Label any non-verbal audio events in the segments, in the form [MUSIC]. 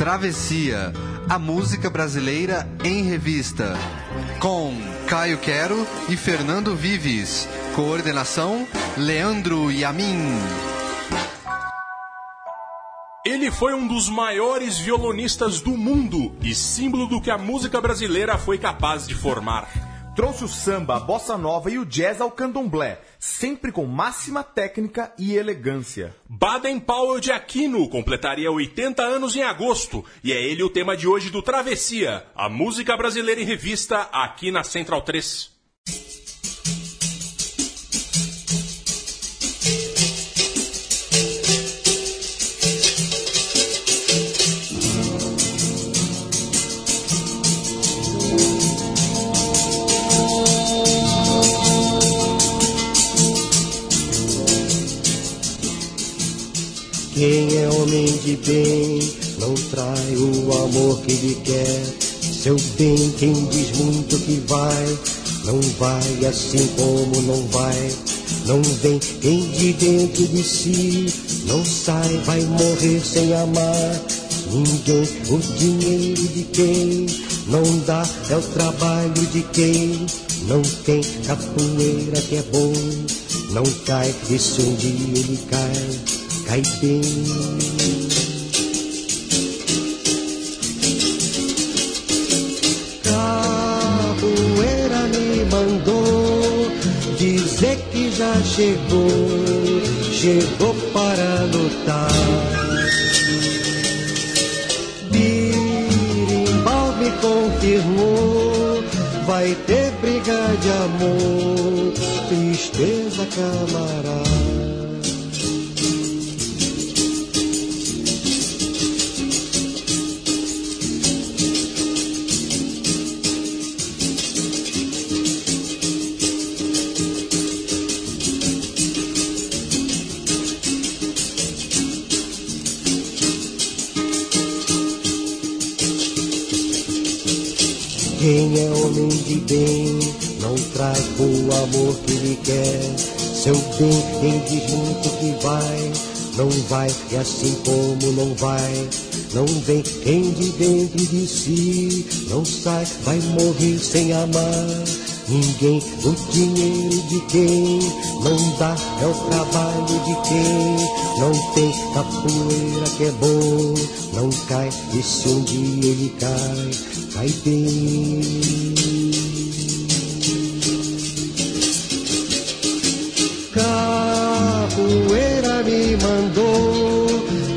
Travessia, a música brasileira em revista. Com Caio Quero e Fernando Vives. Coordenação: Leandro Yamin. Ele foi um dos maiores violonistas do mundo e símbolo do que a música brasileira foi capaz de formar. Trouxe o samba, a bossa nova e o jazz ao candomblé, sempre com máxima técnica e elegância. Baden Powell de Aquino completaria 80 anos em agosto e é ele o tema de hoje do Travessia, a música brasileira em revista aqui na Central 3. Quem é homem de bem não trai o amor que lhe quer. Seu bem, quem diz muito que vai, não vai assim como não vai. Não vem quem de dentro de si não sai, vai morrer sem amar. Ninguém, o dinheiro de quem não dá é o trabalho de quem não tem capoeira que é bom. Não cai, e se um dia ele cai, cai. Capoeira me mandou dizer que já chegou, chegou para lutar. Birimbau me confirmou, vai ter briga de amor, tristeza camarada. Quem é homem de bem não traz o amor que lhe quer. Seu bem, quem diz muito que vai, não vai, e assim como não vai, não vem quem de dentro de si não sai, vai morrer sem amar. Ninguém, o dinheiro de quem não dá é o trabalho de quem não tem capoeira que é bom, não cai, e se um dia ele cai, cai bem. Capoeira me mandou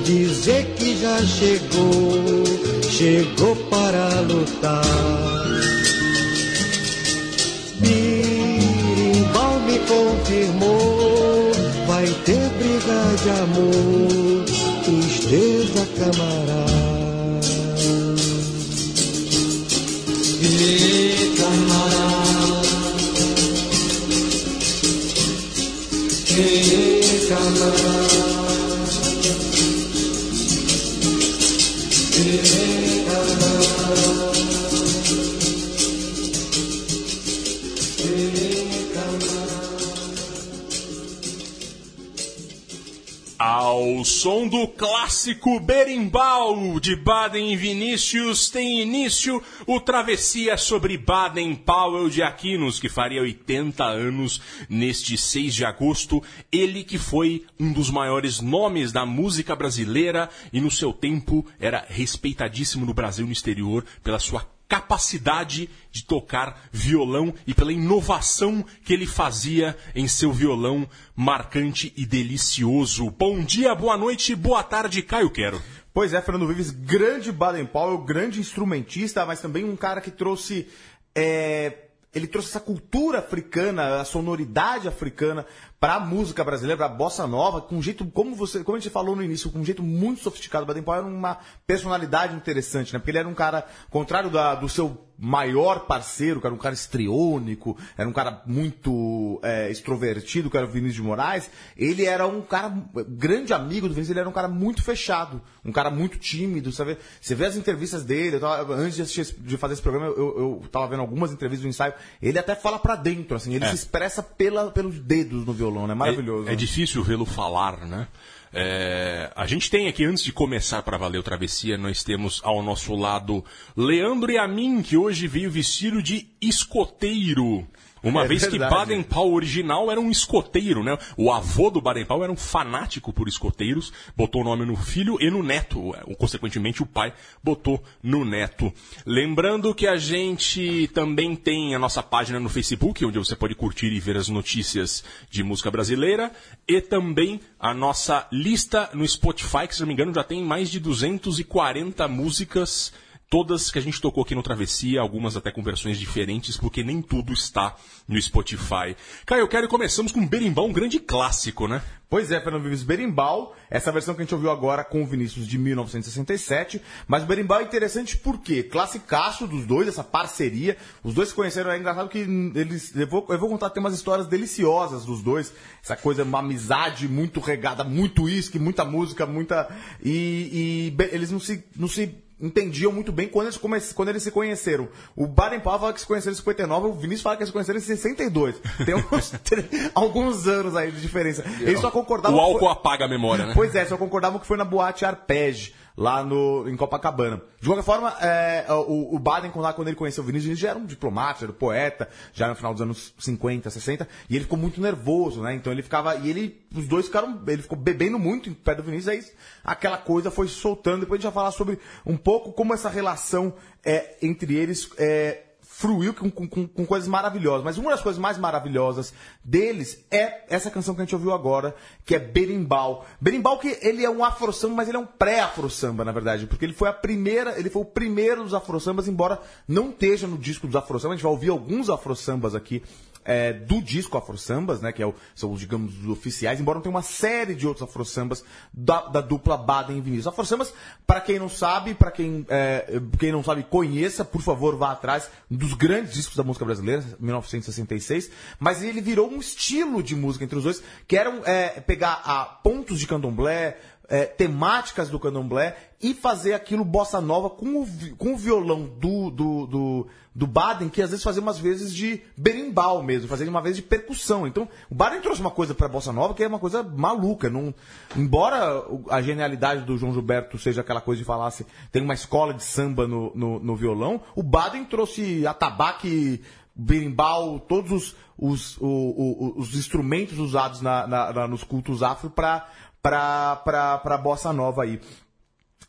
dizer que já chegou, chegou para lutar. Birimbau me confirmou, de amor, tristeza camarada. Som do clássico Berimbau de Baden e Vinícius tem início o Travessia sobre Baden Powell de Aquinos, que faria 80 anos neste 6 de agosto. Ele que foi um dos maiores nomes da música brasileira e no seu tempo era respeitadíssimo no Brasil e no exterior pela sua capacidade de tocar violão e pela inovação que ele fazia em seu violão marcante e delicioso. Bom dia, boa noite, boa tarde, Caio Quero. Pois é, Fernando Vives, grande Baden Powell, grande instrumentista, mas também um cara que trouxe. é, ele trouxe essa cultura africana, a sonoridade africana para a música brasileira, para a bossa nova, com um jeito, como você, como a gente falou no início, com um jeito muito sofisticado. O Baden Powell era uma personalidade interessante, né? Porque ele era um cara, contrário da- do seu maior parceiro, que era um cara estriônico, era um cara muito é, extrovertido, que era o Vinícius de Moraes, ele era um cara, grande amigo do Vinícius, ele era um cara muito fechado, um cara muito tímido, sabe? Você vê as entrevistas dele, tava- antes de, assistir, de fazer esse programa, eu, eu tava vendo algumas entrevistas do ensaio, ele até fala pra dentro, assim, ele É. se expressa pela, pelos dedos no violão. Violão, né? Maravilhoso. É, é difícil vê-lo falar, né? É, a gente tem aqui, antes de começar para valer o Travessia, nós temos ao nosso lado Leandro e a mim, que hoje veio vestido de escoteiro. Uma É vez verdade. que Baden-Powell original era um escoteiro, né? O avô do Baden-Powell era um fanático por escoteiros, botou o nome no filho e no neto. Consequentemente, o pai botou no neto. Lembrando que a gente também tem a nossa página no Facebook, onde você pode curtir e ver as notícias de música brasileira, e também a nossa lista no Spotify, que se não me engano já tem mais de 240 músicas todas que a gente tocou aqui no Travessia, algumas até com versões diferentes, porque nem tudo está no Spotify. Caio, eu quero e começamos com Berimbau, um grande clássico, né? Pois é, Fernando Vives Berimbau, essa versão que a gente ouviu agora com o Vinícius de 1967, mas o Berimbau é interessante porque classicaço dos dois, essa parceria, os dois se conheceram, é engraçado que eles, eu vou, eu vou contar, tem umas histórias deliciosas dos dois, essa coisa, uma amizade muito regada, muito uísque, muita música, muita, e, e eles não se, não se entendiam muito bem quando eles, come- quando eles se conheceram. O Baden Powell fala que se conheceram em 59, o Vinícius fala que se conheceram em 62. Tem uns, [LAUGHS] tre- alguns anos aí de diferença. Eles só concordavam... O álcool foi- apaga a memória, né? Pois é, só concordavam que foi na boate Arpege, lá no, em Copacabana. De qualquer forma, é, o, o Baden, quando, ele conheceu o Vinícius, ele já era um diplomata, era um poeta, já no final dos anos 50, 60, e ele ficou muito nervoso, né? Então ele ficava, e ele, os dois ficaram, ele ficou bebendo muito em pé do Vinícius, aí aquela coisa foi soltando. Depois a gente vai falar sobre um pouco como essa relação é, entre eles é, fruiu com, com- com- coisas maravilhosas. Mas uma das coisas mais maravilhosas deles é essa canção que a gente ouviu agora, que é Berimbau. Berimbau que ele é um afro-samba, mas ele é um pré-afro-samba, na verdade. Porque ele foi a primeira, ele foi o primeiro dos afro-sambas, embora não esteja no disco dos afro-sambas. A gente vai ouvir alguns afro-sambas aqui. É, do disco Afro Sambas, né, que é o- são os, digamos, os oficiais, embora não tenha uma série de outros Afro Sambas da, da dupla Baden e Vinícius. Afro Sambas, para quem não sabe, para quem, é, quem não sabe, conheça, por favor, vá atrás dos grandes discos da música brasileira, 1966, mas ele virou um estilo de música entre os dois, que eram é, pegar a pontos de candomblé, é, temáticas do candomblé e fazer aquilo bossa nova com o, com o violão do, do, do, do Baden, que às vezes fazia umas vezes de berimbau mesmo, fazia uma vez de percussão. Então, o Baden trouxe uma coisa para bossa nova que é uma coisa maluca. Não, embora a genialidade do João Gilberto seja aquela coisa de falar assim, tem uma escola de samba no, no, no violão, o Baden trouxe atabaque, berimbau, todos os, os, o- o- os instrumentos usados na, na- na- nos cultos afro para para bossa nova aí.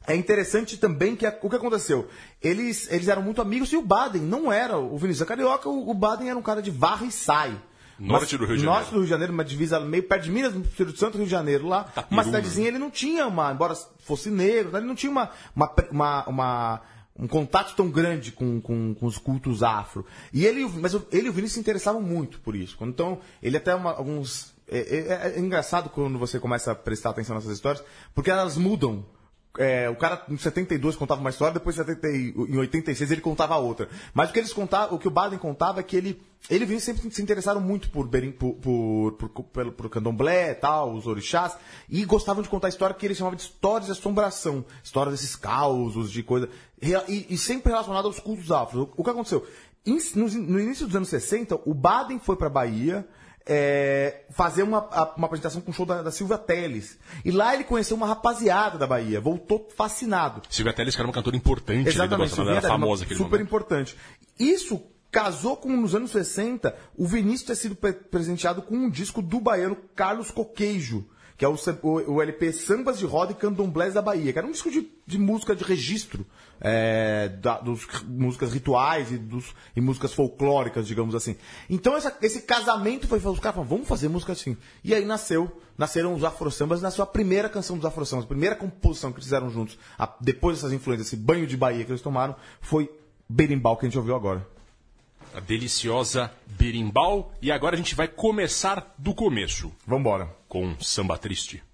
É interessante também que a- o que aconteceu. Eles, eles eram muito amigos e o Baden não era. O Vinícius carioca, o, o Baden era um cara de varra e sai. Norte do Rio de Norte Janeiro. do Rio de Janeiro, uma divisa meio perto de Minas, Espírito Santo, Rio de Janeiro lá. Uma cidadezinha, ele não tinha uma, embora fosse negro, tá, ele não tinha uma, uma, uma- uma- um contato tão grande com, com, com os cultos afro. E ele, mas ele e o Vinícius se interessavam muito por isso. Então, ele até uma- alguns. É, é- é engraçado quando você começa a prestar atenção nessas histórias, porque elas mudam é, o cara em 72 contava uma história, depois em 70 e- em 86 ele contava outra. Mas o que eles contavam, o que o Baden contava é que ele, ele sempre se interessaram muito por, berim, por, por, por, por candomblé e tal, os orixás, e gostavam de contar história que eles chamavam de histórias de assombração, histórias desses causos, de coisa, e, e sempre relacionado aos cultos afros. O, o que aconteceu? No início dos anos 60, o Baden foi para Bahia, é, fazer uma, uma apresentação com o show da, da Silvia Teles. E lá ele conheceu uma rapaziada da Bahia, voltou fascinado. Silvia Teles, que era uma cantora importante ali do Exatamente, Nova, era Silvia era famosa super momento. importante. Isso casou com, nos anos 60, o Vinícius ter sido pre- presenteado com um disco do baiano Carlos Coqueijo, que é o, o- o LP Sambas de Roda e Candomblés da Bahia, que era um disco de, de música de registro, é, da, dos músicas rituais e, dos, e músicas folclóricas, digamos assim. Então essa- esse casamento foi, os caras falaram, vamos fazer música assim. E aí nasceu, nasceram os afro-sambas, nasceu a primeira canção dos afro-sambas, a primeira composição que eles fizeram juntos, a- depois dessas influências, esse banho de Bahia que eles tomaram, foi Berimbau, que a gente ouviu agora. A deliciosa Berimbau. E agora a gente vai começar do começo, Vambora. Com Samba Triste.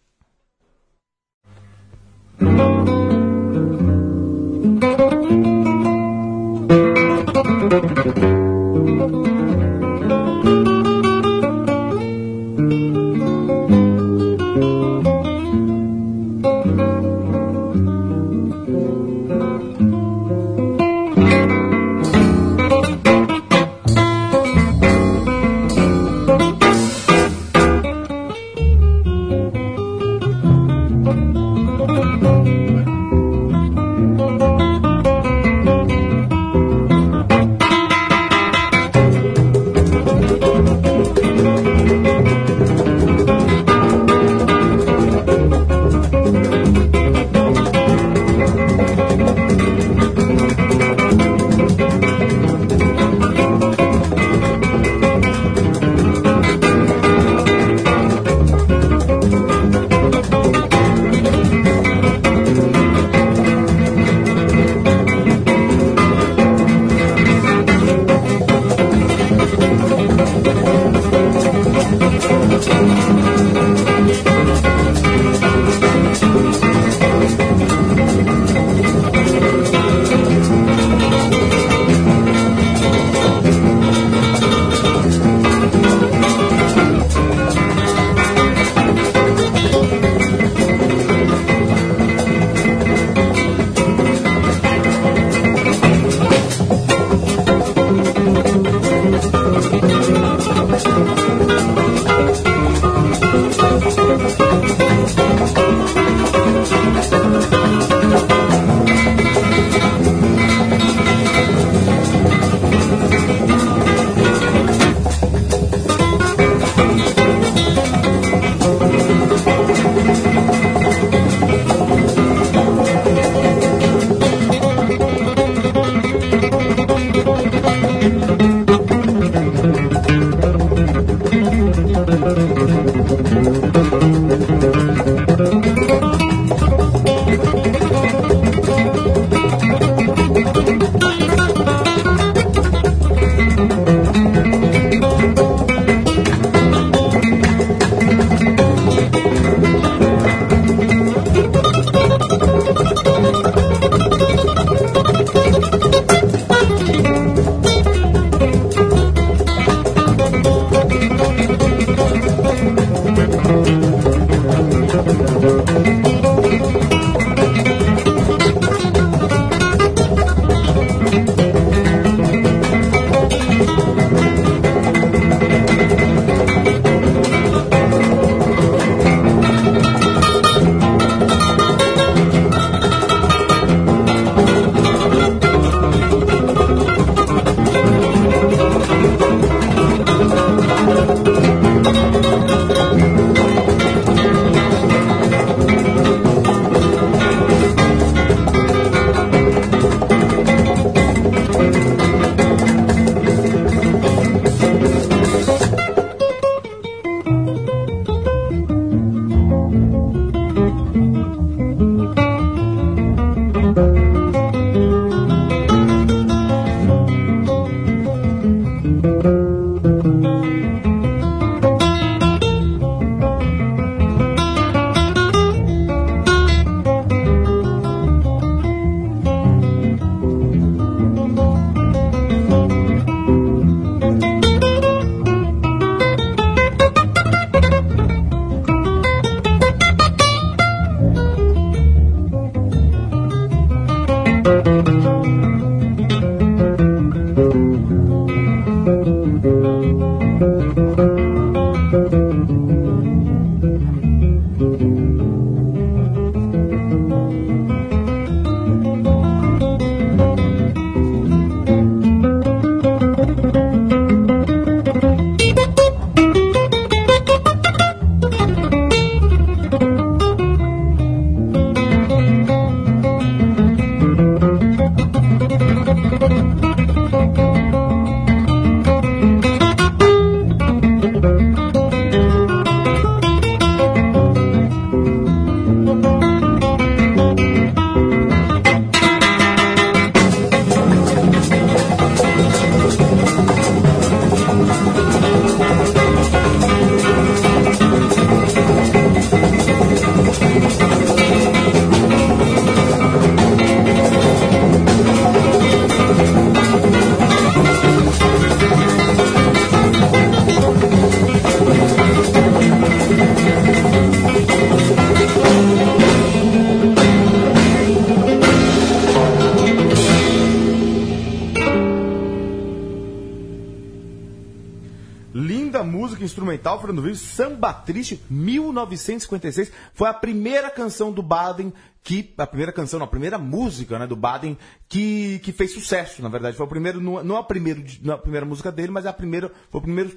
Instrumental, Fernando Vives, Samba Triste, 1956. Foi a primeira canção do Baden que a primeira canção, não, a primeira música, né, do Baden que, que fez sucesso, na verdade. Foi o primeiro, não, a, primeiro, não a primeira música dele, mas a primeira, foi o primeiro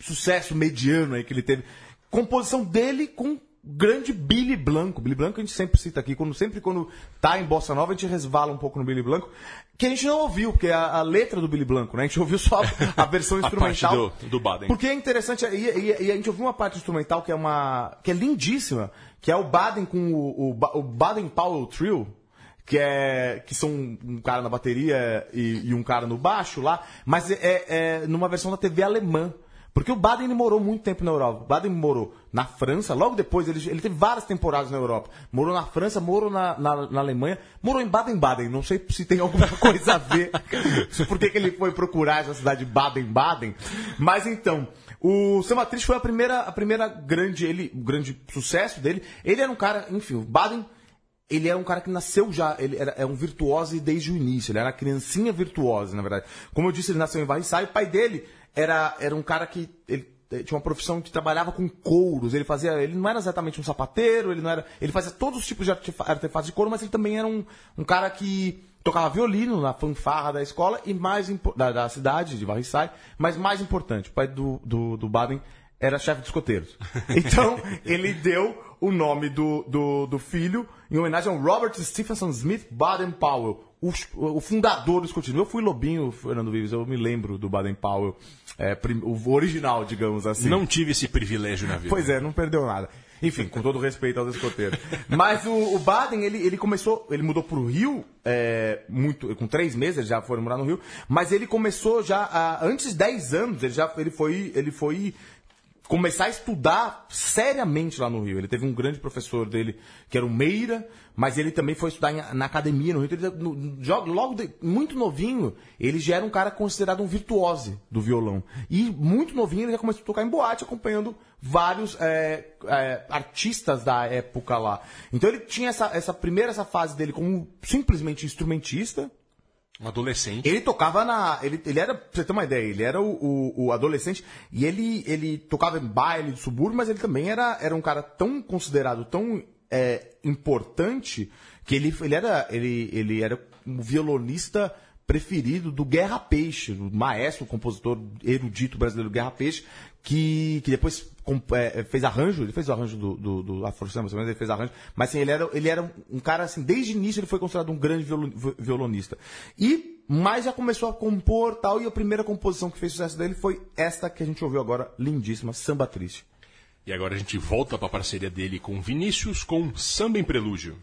sucesso mediano aí que ele teve. Composição dele com grande Billy Blanco. Billy Blanco a gente sempre cita aqui, quando, sempre quando tá em Bossa Nova a gente resvala um pouco no Billy Blanco, que a gente não ouviu, porque a, a letra do Billy Blanco, né? A gente ouviu só a, a versão instrumental. [LAUGHS] a parte do, do Baden. Porque é interessante, e, e, e, a gente ouviu uma parte instrumental que é uma. que é lindíssima, que é o Baden com o, o, o Baden Powell Trio. Que, é, que são um cara na bateria e, e um cara no baixo lá, mas é, é numa versão da TV alemã. Porque o Baden morou muito tempo na Europa. O Baden morou na França, logo depois ele, ele teve várias temporadas na Europa. Morou na França, morou na, na, na Alemanha, morou em Baden-Baden. Não sei se tem alguma [LAUGHS] coisa a ver por que ele foi procurar essa cidade Baden-Baden. Mas então, o Samba Triste foi a primeira, a primeira grande, ele, grande sucesso dele. Ele era um cara, enfim, o Baden ele era um cara que nasceu já, ele era, é um virtuose desde o início, ele era uma criancinha virtuosa, na verdade. Como eu disse, ele nasceu em Varriçai, o pai dele era, era um cara que ele tinha uma profissão que trabalhava com couros. Ele fazia, ele não era exatamente um sapateiro, ele não era, ele fazia todos os tipos de artefatos de couro, mas ele também era um, um cara que tocava violino na fanfarra da escola e mais da, da cidade de Varriçai, mas mais importante, o pai do, do, do Baden era chefe de escoteiros. [LAUGHS] Então, ele deu o nome do, do, do, filho em homenagem ao Robert Stephenson Smith Baden Powell, o, o fundador do escotismo. Eu fui lobinho, Fernando Vives, eu me lembro do Baden Powell, é, o original, digamos assim. Não tive esse privilégio na vida. Pois é, não perdeu nada. Enfim, com todo respeito aos escoteiros. Mas o, o, Baden, ele, ele começou, ele mudou para o Rio, é, muito, com três meses, ele já foi morar no Rio, mas ele começou já, antes de 10 anos, ele já ele foi, ele foi começar a estudar seriamente lá no Rio. Ele teve um grande professor dele, que era o Meira, mas ele também foi estudar em, na academia no Rio. Ele, no, logo, de, muito novinho, ele já era um cara considerado um virtuose do violão. E muito novinho ele já começou a tocar em boate, acompanhando vários é, é, artistas da época lá. Então ele tinha essa, essa primeira essa fase dele como simplesmente instrumentista, um adolescente. Ele tocava na. Ele, ele era, pra você ter uma ideia, ele era o, o, o, adolescente e ele, ele tocava em baile de subúrbio, mas ele também era, era um cara tão considerado, tão é, importante, que ele, ele, era, ele, ele era um violonista preferido do Guerra Peixe, do maestro, compositor erudito brasileiro Guerra Peixe, que, que depois é, fez arranjo, ele fez o arranjo do, do, do Afro Samba, ele fez arranjo, mas assim, ele era, ele era um cara, assim, desde o início ele foi considerado um grande violonista. E, mas já começou a compor tal, e a primeira composição que fez sucesso dele foi esta que a gente ouviu agora, lindíssima, Samba Triste. E agora a gente volta para a parceria dele com Vinícius com Samba em Prelúdio.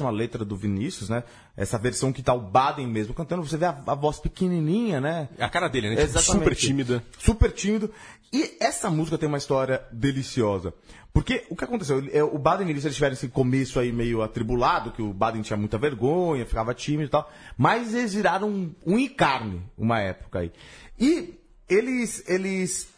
Lindíssima letra do Vinícius, né? Essa versão que tá o Baden mesmo cantando, você vê a, a voz pequenininha, né? A cara dele, né? Tipo, Exatamente. super tímida. Super tímido. E essa música tem uma história deliciosa. Porque o que aconteceu? É, O Baden e eles tiveram esse começo aí meio atribulado, que o Baden tinha muita vergonha, ficava tímido e tal. Mas eles viraram um, um encarne uma época aí. E eles, eles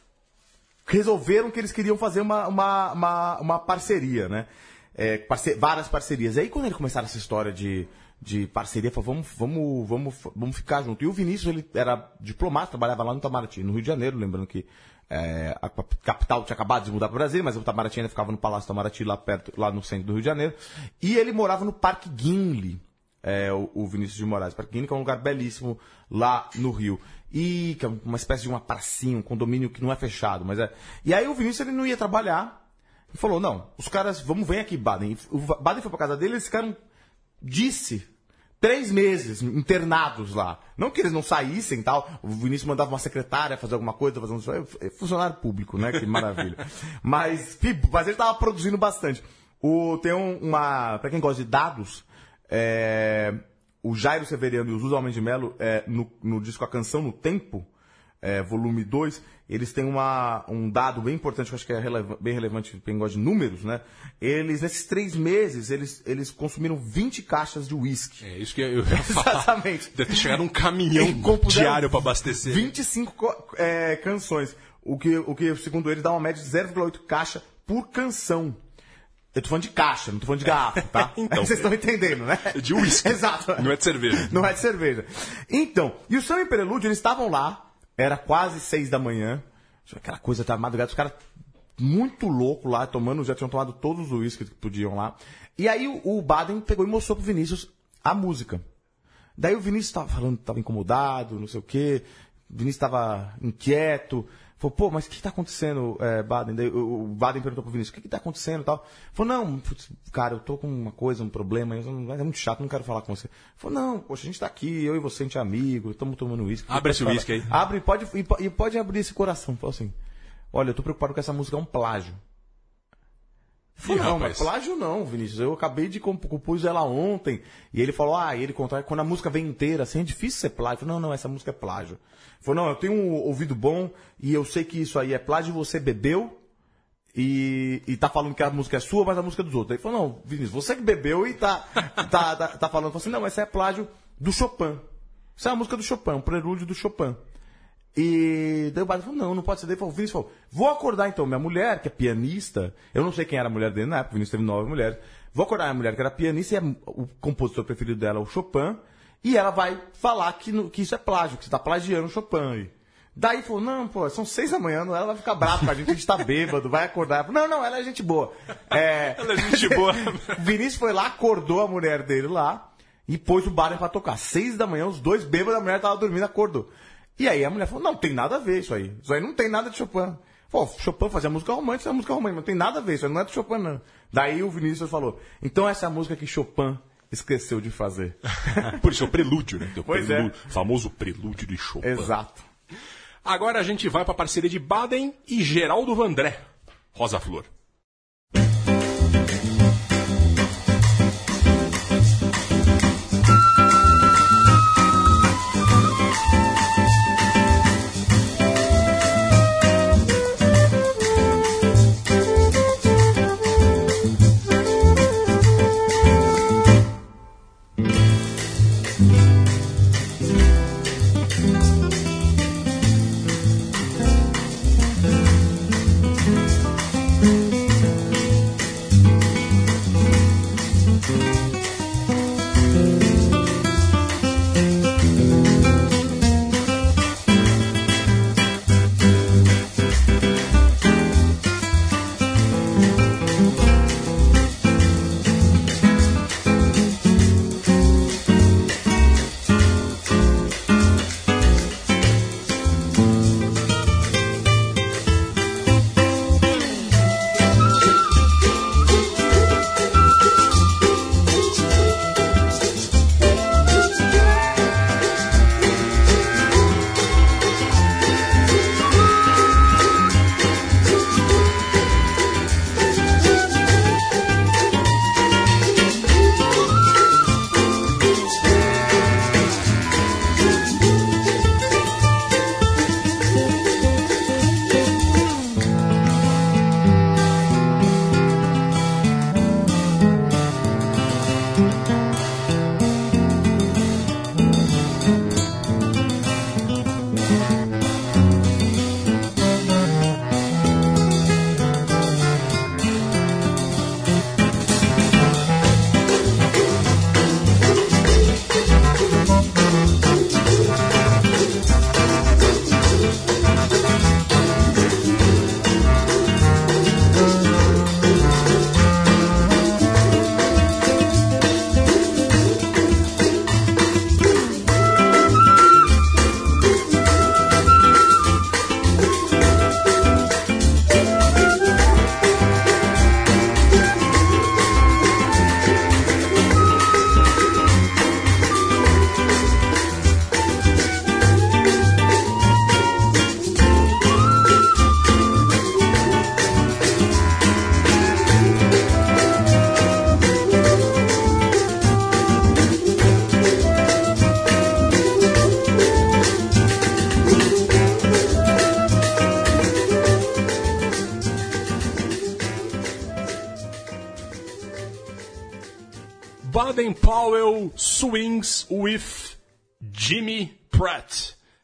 resolveram que eles queriam fazer uma, uma, uma, uma parceria, né? É, parce- várias parcerias. E aí, quando eles começaram essa história de, de parceria, falou, vamos, vamos, vamos, vamos ficar junto. E o Vinícius, ele era diplomata, trabalhava lá no Itamaraty, no Rio de Janeiro, lembrando que é, a cap- capital tinha acabado de mudar para o Brasil, mas o Itamaraty ainda ficava no Palácio Itamaraty, lá perto, lá no centro do Rio de Janeiro. E ele morava no Parque Guinle, é, o, o Vinícius de Moraes. Parque Guinle, é um lugar belíssimo lá no Rio. E que é uma espécie de uma pracinha, um condomínio que não é fechado, mas é. E aí o Vinícius ele não ia trabalhar. E falou: não, os caras, vamos, vem aqui, Baden. O Baden foi pra casa dele, eles ficaram, disse, três meses internados lá. Não que eles não saíssem e tal. O Vinícius mandava uma secretária fazer alguma coisa, fazer um é funcionário público, né? Que maravilha. [LAUGHS] mas, mas ele tava produzindo bastante. O, tem um- uma. Pra quem gosta de dados, é, o Jairo Severiano e os Usos Homens de Melo, é, no, no disco A Canção no Tempo, é, volume 2, eles têm uma, um dado bem importante, que eu acho que é releva- bem relevante para quem gosta de números, né? Eles, nesses três meses, eles, eles consumiram 20 caixas de uísque. É isso que eu ia falar. [LAUGHS] Exatamente. Deve ter chegado um caminhão diário pra abastecer. 25 co- é, canções. O que, o que, segundo eles, dá uma média de 0,8 caixa por canção. Eu tô falando de caixa, não tô falando de garrafa, tá? [LAUGHS] Então. Vocês estão entendendo, né? De uísque. [LAUGHS] Exato. Não é de cerveja. Não é de cerveja. Então, e o Samba e Prelúdio, eles estavam lá, era quase seis da manhã, aquela coisa da madrugada, os caras muito louco lá, tomando, já tinham tomado todos os uísques que podiam lá. E aí o, o Baden pegou e mostrou pro Vinícius a música. Daí o Vinícius tava falando, tava incomodado, não sei o quê, o Vinícius tava inquieto, falou, pô, mas o que tá acontecendo, é, Baden? Daí, o, Baden perguntou pro Vinícius, o que que tá acontecendo e tal? Falou, não, putz, cara, eu tô com uma coisa, um problema, não- é muito chato, não quero falar com você. Falou, não, poxa, a gente tá aqui, eu e você, a gente é amigo, estamos tomando uísque. Abre esse uísque aí. Abre, pode, e, po- e pode abrir esse coração. Falou assim, olha, eu tô preocupado com essa música, é um plágio. Ih, não, rapaz. mas plágio não, Vinícius. Eu acabei de comp- compus ela ontem. E ele falou, ah, e ele contou, quando a música vem inteira, assim, é difícil ser plágio. Eu falei, não, não, essa música é plágio. Ele falou, não, eu tenho um ouvido bom e eu sei que isso aí é plágio, você bebeu e, e tá falando que a música é sua, mas a música é dos outros. Ele falou, não, Vinícius, você que bebeu e tá, tá, tá, tá falando. Eu falei assim, não, essa é plágio do Chopin. Isso é a música do Chopin, um prelúdio do Chopin. E daí o Baden falou, não, não pode ser. Daí falou, o Vinícius falou, vou acordar então minha mulher, que é pianista, eu não sei quem era a mulher dele na época, o Vinícius teve nove mulheres, vou acordar minha mulher que era pianista e é o compositor preferido dela é o Chopin, e ela vai falar que, no- que isso é plágio, que você tá plagiando o Chopin. aí. Daí falou, não, pô, são seis da manhã, ela vai ficar brava com a gente, a gente tá bêbado, vai acordar. Falou, não, não, ela é gente boa. É... [LAUGHS] Ela é gente boa. [LAUGHS] Vinícius foi lá, acordou a mulher dele lá e pôs o Baden pra tocar. Seis da manhã, os dois bêbados, a mulher tava dormindo, acordou. E aí a mulher falou, não, tem nada a ver isso aí. Isso aí não tem nada de Chopin. Pô, Chopin fazia música romântica, é música romântica, não tem nada a ver, isso aí não é de Chopin, não. Daí o Vinícius falou, então essa é a música que Chopin esqueceu de fazer. [LAUGHS] Por isso é o prelúdio, né? O Pois é. prelúdio, famoso prelúdio de Chopin. Exato. Agora a gente vai pra parceria de Baden e Geraldo Vandré. Rosa Flor.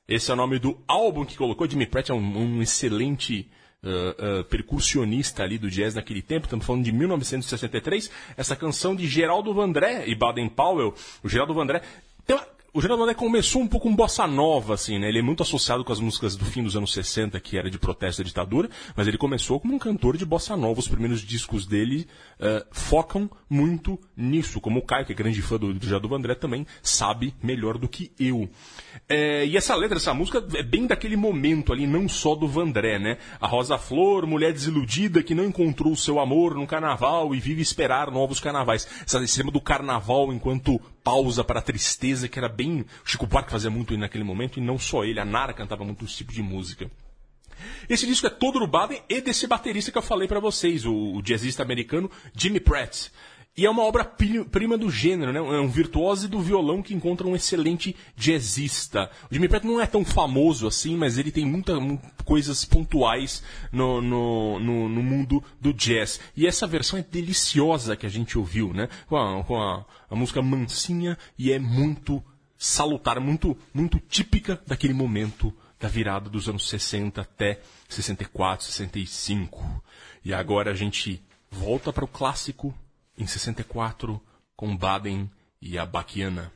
Esse é o nome do álbum que colocou. Jimmy Pratt é um, um excelente uh, uh, percussionista ali do jazz naquele tempo. Estamos falando de 1963. Essa canção de Geraldo Vandré e Baden Powell. O Geraldo Vandré uma, o Geraldo André começou um pouco um bossa nova, assim, né? Ele é muito associado com as músicas do fim dos anos 60, que era de protesto à ditadura, mas ele começou como um cantor de bossa nova. Os primeiros discos dele uh, focam muito nisso, como o Caio, que é grande fã do, do Geraldo André, também sabe melhor do que eu. É, e essa letra, essa música é bem daquele momento ali, não só do Vandré, né? A Rosa Flor, mulher desiludida que não encontrou o seu amor no carnaval e vive esperar novos carnavais. Essa cima do carnaval enquanto pausa para a tristeza, que era bem. O Chico Buarque fazia muito naquele momento, e não só ele, a Nara cantava muito esse tipo de música. Esse disco é todo do Baden e desse baterista que eu falei para vocês, o, o jazzista americano Jimmy Pratt. E é uma obra-prima do gênero, né? É um virtuose do violão que encontra um excelente jazzista. O Jimmy Pratt não é tão famoso assim, mas ele tem muitas coisas pontuais no, no, no, no, mundo do jazz. E essa versão é deliciosa que a gente ouviu, né? Com a, com a, a música mansinha e é muito salutar, muito, muito típica daquele momento da virada dos anos 60 até 64, 65. E agora a gente volta para o clássico em 64 com Baden e a Baquiana.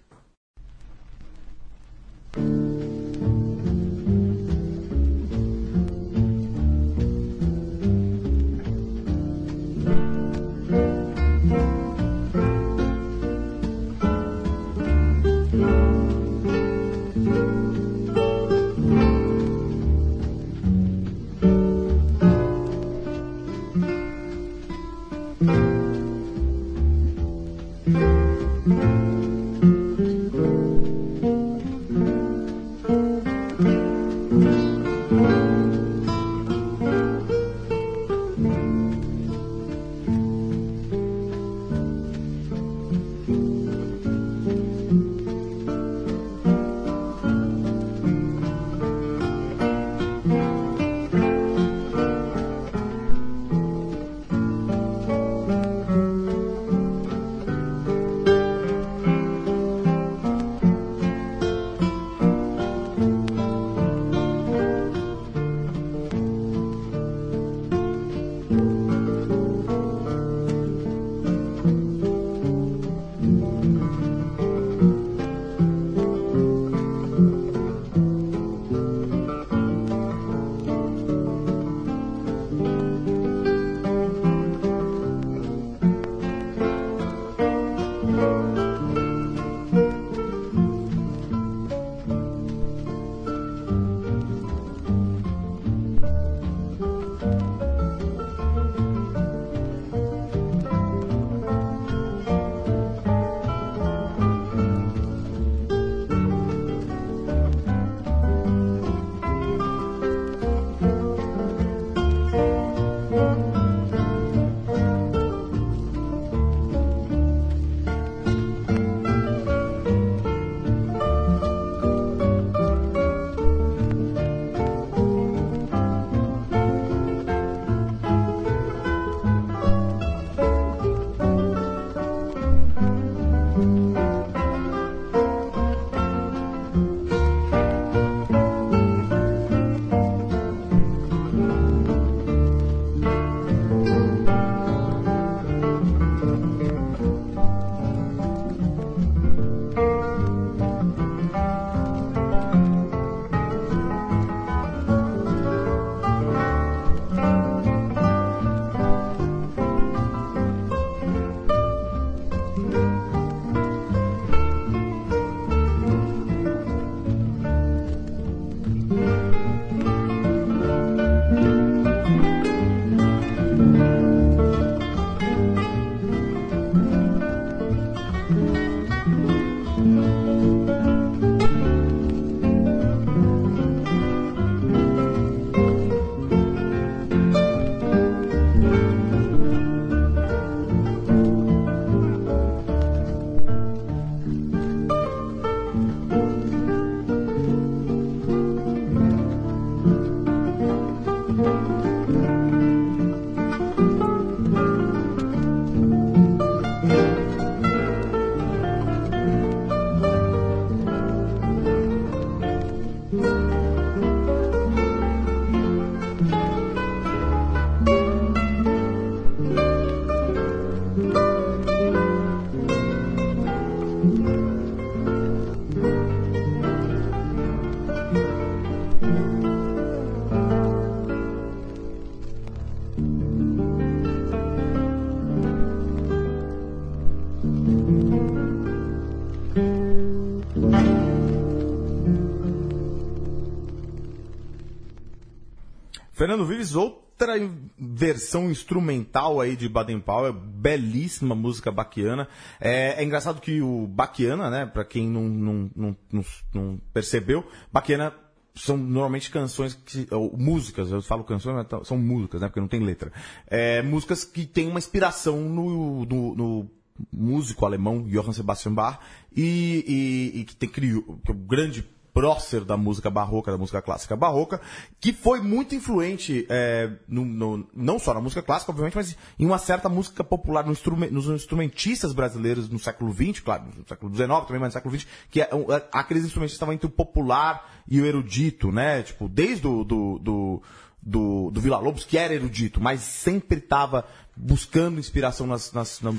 Fernando Vives, outra versão instrumental aí de Baden Powell, belíssima música baquiana. É, é engraçado que o Baquiana, né, para quem não, não, não, não, percebeu, Baquiana são normalmente canções que. Ou, músicas, eu falo canções, mas são músicas, né? Porque não tem letra. É, músicas que têm uma inspiração no, no, no músico alemão Johann Sebastian Bach e, e, e que tem criou, que é grande prócer da música barroca, da música clássica barroca, que foi muito influente, é, no, no, não só na música clássica, obviamente, mas em uma certa música popular no instrument, nos instrumentistas brasileiros no século XX, claro, no século XIX também, mas no século XX, que é, é, aqueles instrumentistas estavam entre o popular e o erudito, né? Tipo, desde o do, do, do, do Vila Lobos, que era erudito, mas sempre estava buscando inspiração nas, nas, na,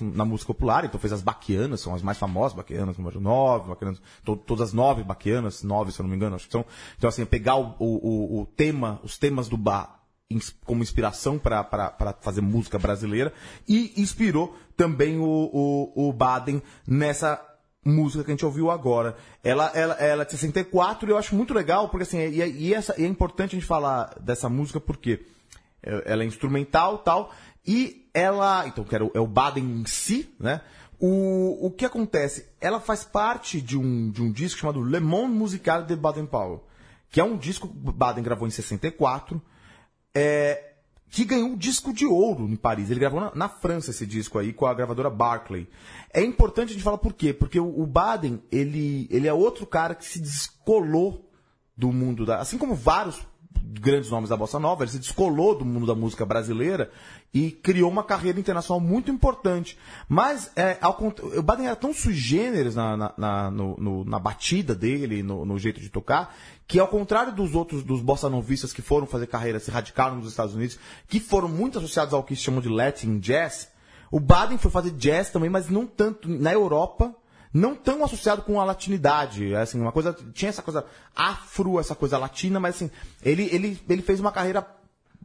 na, música popular, então fez as baquianas, são as mais famosas, baquianas número 9, baquianas, to, todas as nove baquianas, nove se eu não me engano, acho que são. Então, assim, pegar o, o, o tema, os temas do bar como inspiração para fazer música brasileira e inspirou também o, o, o Baden nessa música que a gente ouviu agora. Ela, ela, ela é de 64 e eu acho muito legal, porque assim, e, e, essa, e é importante a gente falar dessa música porque ela é instrumental tal, e ela, então, que era é o Baden em si, né? O, o que acontece? Ela faz parte de um, de um disco chamado Le Monde Musical de Baden-Powell, que é um disco que Baden gravou em 64, é, que ganhou um disco de ouro em Paris. Ele gravou na, na, França esse disco aí, com a gravadora Barclay. É importante a gente falar por quê? Porque o, o Baden, ele, ele é outro cara que se descolou do mundo da. Assim como vários grandes nomes da bossa nova, ele se descolou do mundo da música brasileira e criou uma carreira internacional muito importante. Mas é, ao, o Baden era tão sui generis na, na, na, no, no, na batida dele, no, no, jeito de tocar, que ao contrário dos outros, dos bossa novistas que foram fazer carreira, se radicaram nos Estados Unidos, que foram muito associados ao que chamam de Latin Jazz, o Baden foi fazer jazz também, mas não tanto na Europa, não tão associado com a latinidade, assim, uma coisa, tinha essa coisa afro, essa coisa latina, mas assim, ele, ele, ele fez uma carreira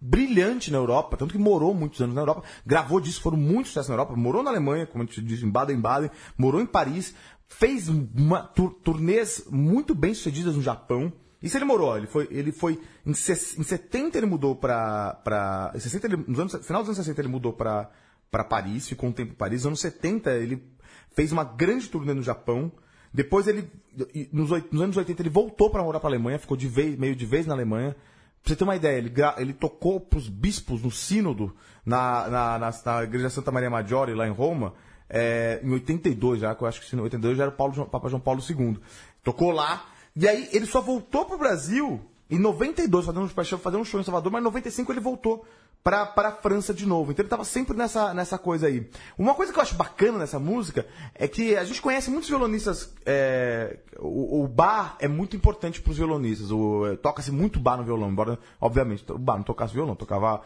brilhante na Europa, tanto que morou muitos anos na Europa, gravou discos, foram muito sucesso na Europa, morou na Alemanha, como a gente diz, em Baden-Baden, morou em Paris, fez uma tur turnês muito bem sucedidas no Japão. Isso ele morou, ele foi, ele foi em, em 70 ele mudou para para 60 ele, nos anos, final dos anos 60 ele mudou para para Paris, ficou um tempo em Paris. Nos anos 70 ele fez uma grande turnê no Japão. Depois ele nos, nos anos 80 ele voltou para morar para a Alemanha, ficou de vez, meio de vez na Alemanha. Pra você ter uma ideia, ele, ele tocou para os bispos no sínodo, na, na, na, na, Igreja Santa Maria Maggiore, lá em Roma, é, em 82 já, que eu acho que em 82 já era o Paulo, Papa João Paulo II. Tocou lá, e aí ele só voltou pro Brasil em 92, fazendo, fazendo um show em Salvador, mas em 95 ele voltou para a França de novo. Então ele estava sempre nessa, nessa coisa aí. Uma coisa que eu acho bacana nessa música é que a gente conhece muitos violonistas. É, o, o, bar é muito importante para os violonistas. É, Toca-se muito bar no violão, embora, obviamente, o bar não tocasse violão, tocava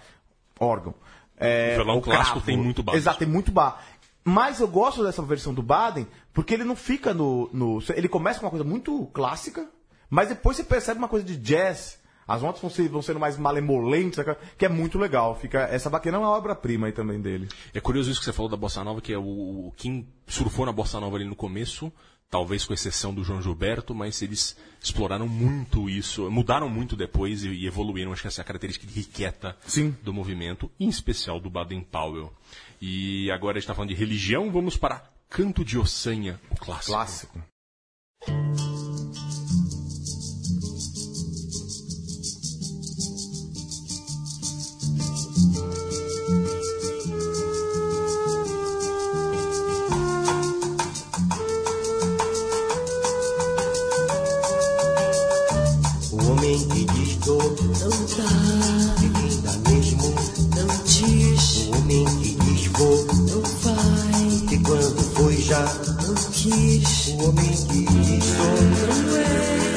órgão. É, o violão clássico cravo. tem muito bar. Exato, tem muito bar. Mas eu gosto dessa versão do Baden porque ele não fica no, no. Ele começa com uma coisa muito clássica, mas depois você percebe uma coisa de jazz as notas vão, ser, vão sendo mais malemolentes, que é muito legal. Fica, essa baquena é uma obra-prima aí também dele. É curioso isso que você falou da Bossa Nova, que é o, quem surfou na Bossa Nova ali no começo, talvez com exceção do João Gilberto, mas eles exploraram muito isso, mudaram muito depois e, e evoluíram. Acho que essa é a característica riqueta Sim. do movimento, em especial do Baden Powell. E agora a gente está falando de religião, vamos para Canto de Ossanha, o clássico. Clássico. O homem que diz sou é.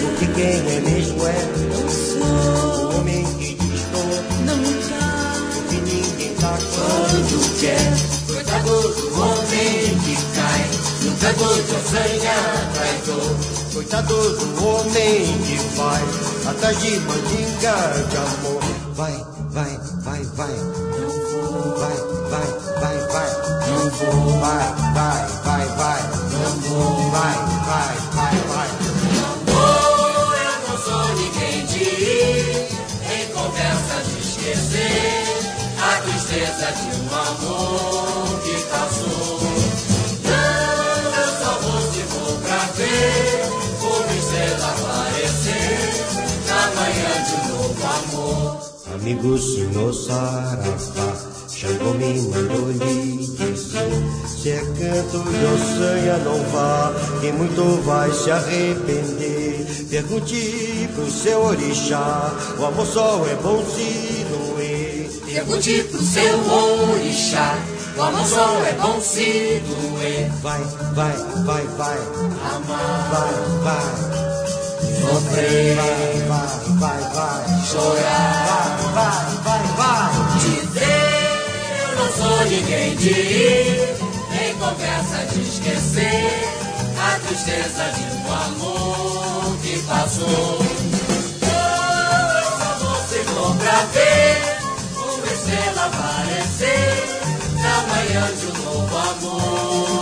Porque quem é mesmo é. Não sou. O homem que diz sou não tá. Porque ninguém tá quando quer. Coitado do homem que cai. No canto de sanha traidor. Coitado do homem que vai. Atrás de mandinga de amor. Vai, vai, vai, vai. Vai, vai, vai, vai. Vou. Vai, vai, vai, vai. Vai, vai, vai, vai. Vou, eu não sou ninguém de ir em conversa tristeza de um amor que passou. Não, eu só vou se for pra ver uma estrela aparecer na manhã de novo amor. Amigo senhor Saravá, Xangô me mandou lhe Se é canto de não vá, que muito vai se arrepender. Pergunte pro seu orixá, o amor só é bom se doer. Pergunte pro seu orixá, o amor só é bom se doer. Vai, vai, vai, vai, Amar, vai, vai. Sofrer, Vai, vai, vai, vai. Chorar, Vai, vai, vai dizer eu não sou ninguém de ir conversa de esquecer a tristeza de um amor que passou. Oh, só vou se for pra ver uma estrela aparecer na manhã de um novo amor.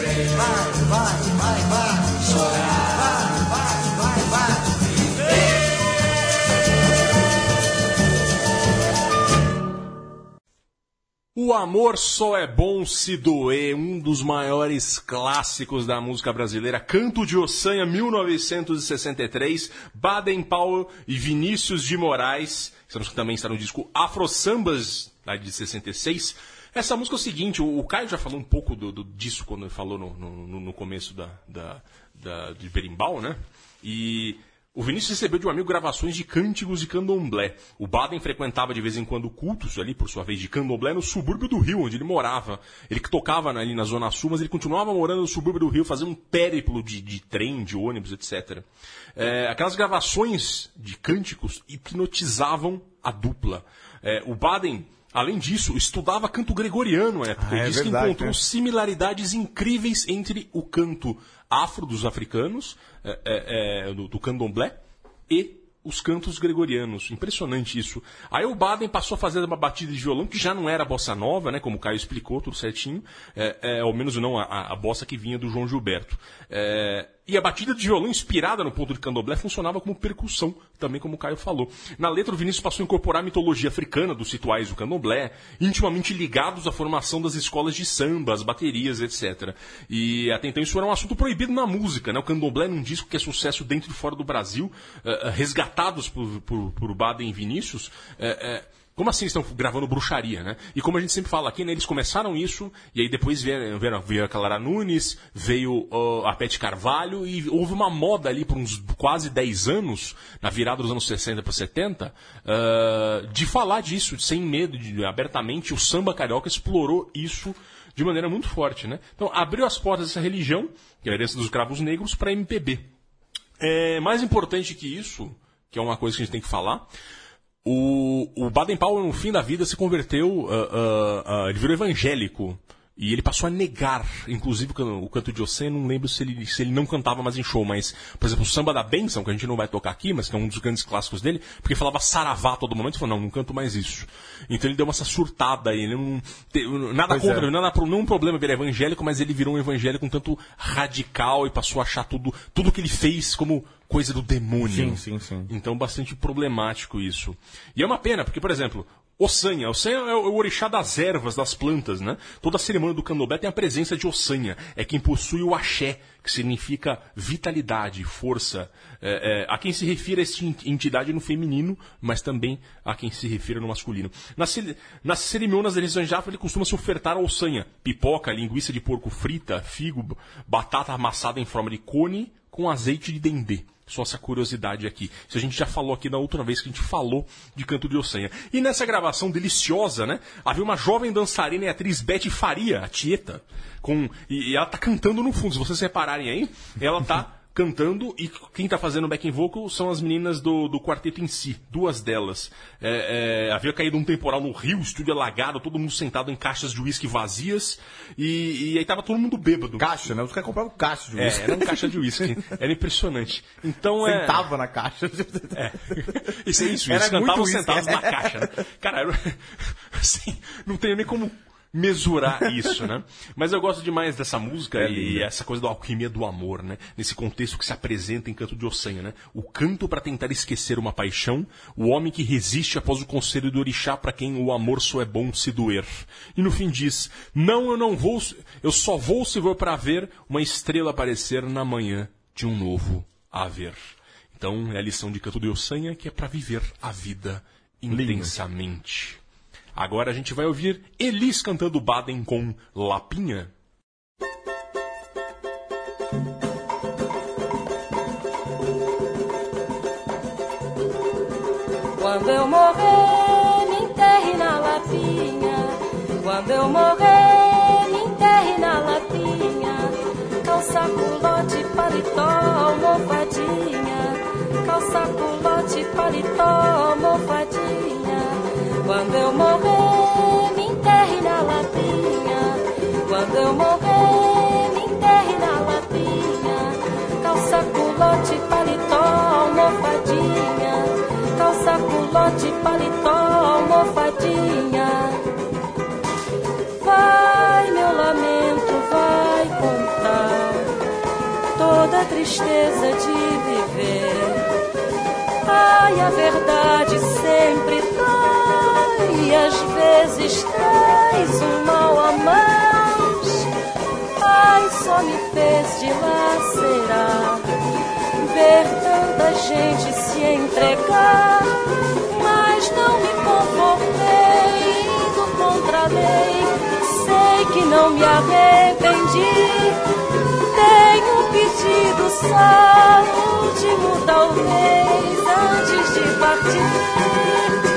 Vai, vai, vai, vai chorar. Vai, vai, vai, vai O Amor Só É Bom Se Doer, um dos maiores clássicos da música brasileira. Canto de Ossanha, 1963. Baden Powell e Vinícius de Moraes, que também está no disco Afro Sambas, de 66. Essa música é o seguinte, o, o Caio já falou um pouco do, do- disso quando ele falou no, no- no começo da, da, da- de Berimbau, né? E o Vinícius recebeu de um amigo gravações de cânticos de candomblé. O Baden frequentava de vez em quando cultos ali, por sua vez, de candomblé no subúrbio do Rio, onde ele morava. Ele que tocava ali na Zona Sul, mas ele continuava morando no subúrbio do Rio, fazendo um périplo de, de trem, de ônibus, etc. É, aquelas gravações de cânticos hipnotizavam a dupla. É, o Baden, além disso, estudava canto gregoriano à época. Ah, e é disse que verdade, encontrou né? similaridades incríveis entre o canto afro dos africanos, é, é, é, do, do candomblé, e os cantos gregorianos. Impressionante isso. Aí o Baden passou a fazer uma batida de violão que já não era bossa nova, né? Como o Caio explicou, tudo certinho. É, é, ao menos não a, a- a bossa que vinha do João Gilberto. É, e a batida de violão inspirada no ponto de candomblé funcionava como percussão, também como o Caio falou. Na letra, o Vinícius passou a incorporar a mitologia africana dos rituais do candomblé, intimamente ligados à formação das escolas de samba, as baterias, etc. E até então isso era um assunto proibido na música, né? O candomblé num disco que é sucesso dentro e fora do Brasil, eh, eh, resgatados por, por, por Baden e Vinícius. eh, como assim estão gravando bruxaria, né? E como a gente sempre fala aqui, né, eles começaram isso, e aí depois vieram, vieram, veio a Clara Nunes, veio ó, a Pet Carvalho, e houve uma moda ali por uns quase 10 anos, na virada dos anos 60 para 70, ah, de falar disso, sem medo, de- abertamente. O samba carioca explorou isso de maneira muito forte, né? Então abriu as portas dessa religião, que é a herança dos cravos negros, para MPB. É, mais importante que isso, que é uma coisa que a gente tem que falar, o, o Baden-Powell, no fim da vida, se converteu, ah, ah, ah, ele virou evangélico. E ele passou a negar, inclusive o can- o canto de Ossé, não lembro se ele, se ele não cantava mais em show, mas, por exemplo, o Samba da Bênção, que a gente não vai tocar aqui, mas que é um dos grandes clássicos dele, porque falava saravá todo momento, ele falou, não, não canto mais isso. Então ele deu uma essa surtada aí, ele não, te- nada Pois contra, é. nada não um problema virar evangélico, mas ele virou um evangélico um tanto radical e passou a achar tudo, tudo que ele fez como coisa do demônio. Sim, sim, sim. Então, bastante problemático isso. E é uma pena, porque, por exemplo, Ossanha. Ossanha é o orixá das ervas, das plantas, né? Toda cerimônia do candomblé tem a presença de Ossanha. É quem possui o axé, que significa vitalidade, força. É, é, a quem se refere esta entidade no feminino, mas também a quem se refere no masculino. Nas, nas cerimônias religião Jafra, ele costuma se ofertar a Ossanha. Pipoca, linguiça de porco frita, figo, batata amassada em forma de cone com azeite de dendê. Só essa curiosidade aqui. Isso a gente já falou aqui na outra vez que a gente falou de Canto de Ossanha. E nessa gravação deliciosa, né? Havia uma jovem dançarina e atriz Betty Faria, a Tieta, com, e ela tá cantando no fundo. Se vocês repararem aí, ela tá [LAUGHS] cantando e quem está fazendo o backing vocal são as meninas do, do quarteto em si, duas delas. É, é, havia caído um temporal no Rio, estúdio alagado, todo mundo sentado em caixas de uísque vazias e, e aí tava todo mundo bêbado. Caixa, né? Os caras compravam caixa de É, uísque. era uma caixa de uísque. [LAUGHS] Era impressionante. Então é. Sentava na caixa. É. Isso é isso, eles cantavam sentados é. na caixa. Né? Cara, era- [LAUGHS] assim, não tenho nem como mesurar isso, né? Mas eu gosto demais dessa música e essa coisa da alquimia do amor, né? Nesse contexto que se apresenta em Canto de Ossanha, né? O canto para tentar esquecer uma paixão, o homem que resiste após o conselho do orixá para quem o amor só é bom se doer. E no fim diz: "Não, eu não vou, eu só vou se for para ver uma estrela aparecer na manhã de um novo haver." Então é a lição de Canto de Ossanha que é para viver a vida intensamente. Agora a gente vai ouvir Elis cantando Baden com Lapinha. Quando eu morrer, me enterre na lapinha. Quando eu morrer, me enterre na lapinha. Calça, culote, paletó, almofadinha. Calça, culote, paletó, almofadinha. Quando eu morrer, me enterre na lapinha. Quando eu morrer, me enterre na lapinha. Calça, culote, paletó, almofadinha. Calça, culote, paletó, almofadinha. Vai, meu lamento, vai contar toda a tristeza de viver. Ai, a verdade sempre e às vezes traz um mal a mais. Ai, só me fez dilacerar, ver tanta gente se entregar, mas não me conformei, indo contra a lei, sei que não me arrependi. Tenho pedido só, último talvez, antes de partir.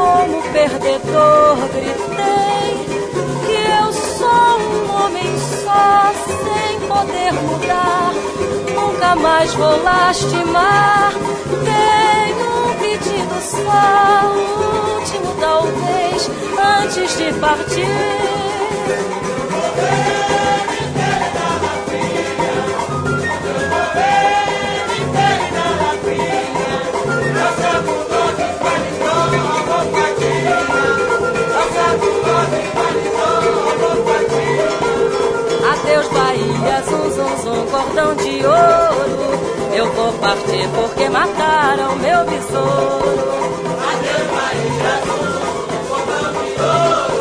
Como perdedor gritei que eu sou um homem só sem poder mudar. Nunca mais vou lastimar. Tenho um pedido só, o último talvez, antes de partir. De ouro. Eu vou partir porque mataram meu besouro. Adeus cordão de ouro.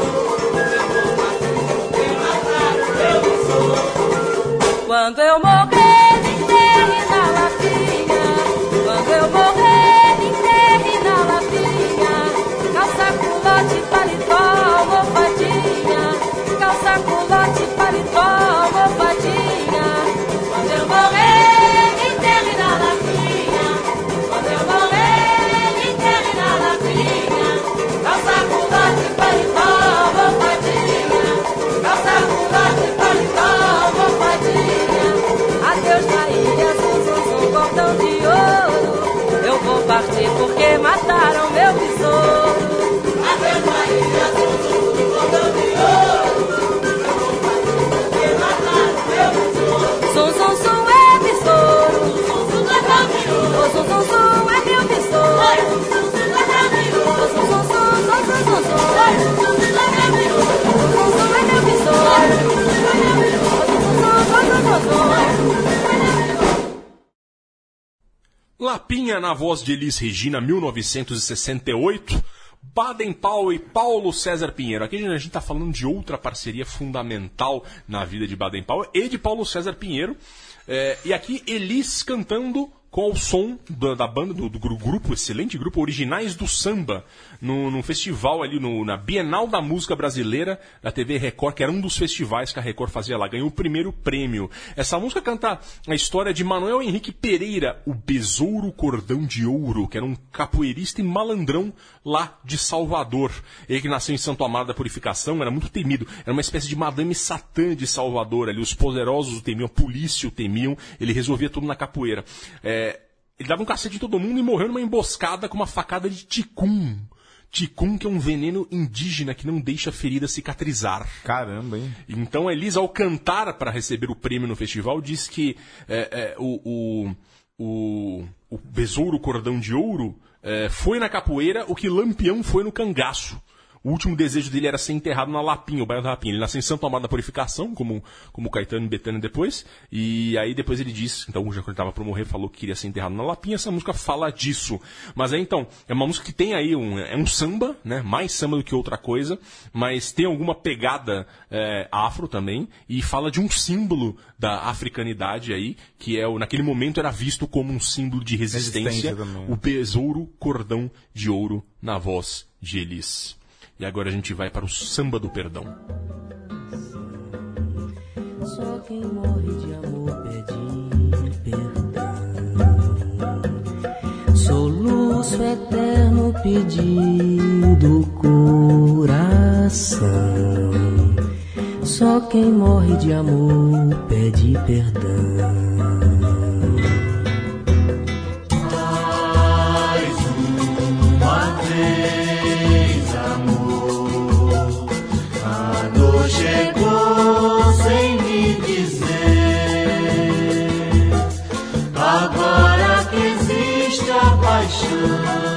Eu vou partir porque mataram meu. Quando eu morrer, me enterre na lapinha. Quando eu morrer, me enterre na lapinha. Calça, culote, paletó, almofadinha. Calça, culote, paletó, Lapinha na voz de Elis Regina, 1968. Baden Powell e Paulo César Pinheiro. Aqui a gente está falando de outra parceria fundamental na vida de Baden Powell e de Paulo César Pinheiro. É, e aqui Elis cantando com o som da, da banda, do, do, grupo, excelente grupo Originais do Samba, no, no festival ali, no, na Bienal da Música Brasileira da TV Record, que era um dos festivais que a Record fazia lá, ganhou o primeiro prêmio. Essa música canta a história de Manuel Henrique Pereira, o Besouro Cordão de Ouro, que era um capoeirista e malandrão lá de Salvador. Ele que nasceu em Santo Amaro da Purificação, era muito temido, era uma espécie de Madame Satã de Salvador ali, os poderosos o temiam, a polícia o temiam, ele resolvia tudo na capoeira. É, ele dava um cacete em todo mundo e morreu numa emboscada com uma facada de ticum. Ticum, que é um veneno indígena que não deixa a ferida cicatrizar. Caramba, hein? Então a Elisa, ao cantar para receber o prêmio no festival, diz que é, é, o, o, o, o Besouro Cordão de Ouro é, foi na capoeira o que Lampião foi no cangaço. O último desejo dele era ser enterrado na Lapinha, o bairro da Lapinha. Ele nasceu em Santo Amaro da Purificação, como, como Caetano e Betânia depois. E aí depois ele disse, então já quando estava para morrer, falou que queria ser enterrado na Lapinha. Essa música fala disso. Mas aí então, é uma música que tem aí um, é um samba, né? Mais samba do que outra coisa, mas tem alguma pegada é, afro também. E fala de um símbolo da africanidade aí, que é naquele momento era visto como um símbolo de resistência. resistência o besouro cordão de ouro na voz de Elis. E agora a gente vai para o samba do perdão. Só quem morre de amor pede perdão. Soluço eterno pedido do coração. Só quem morre de amor pede perdão. Música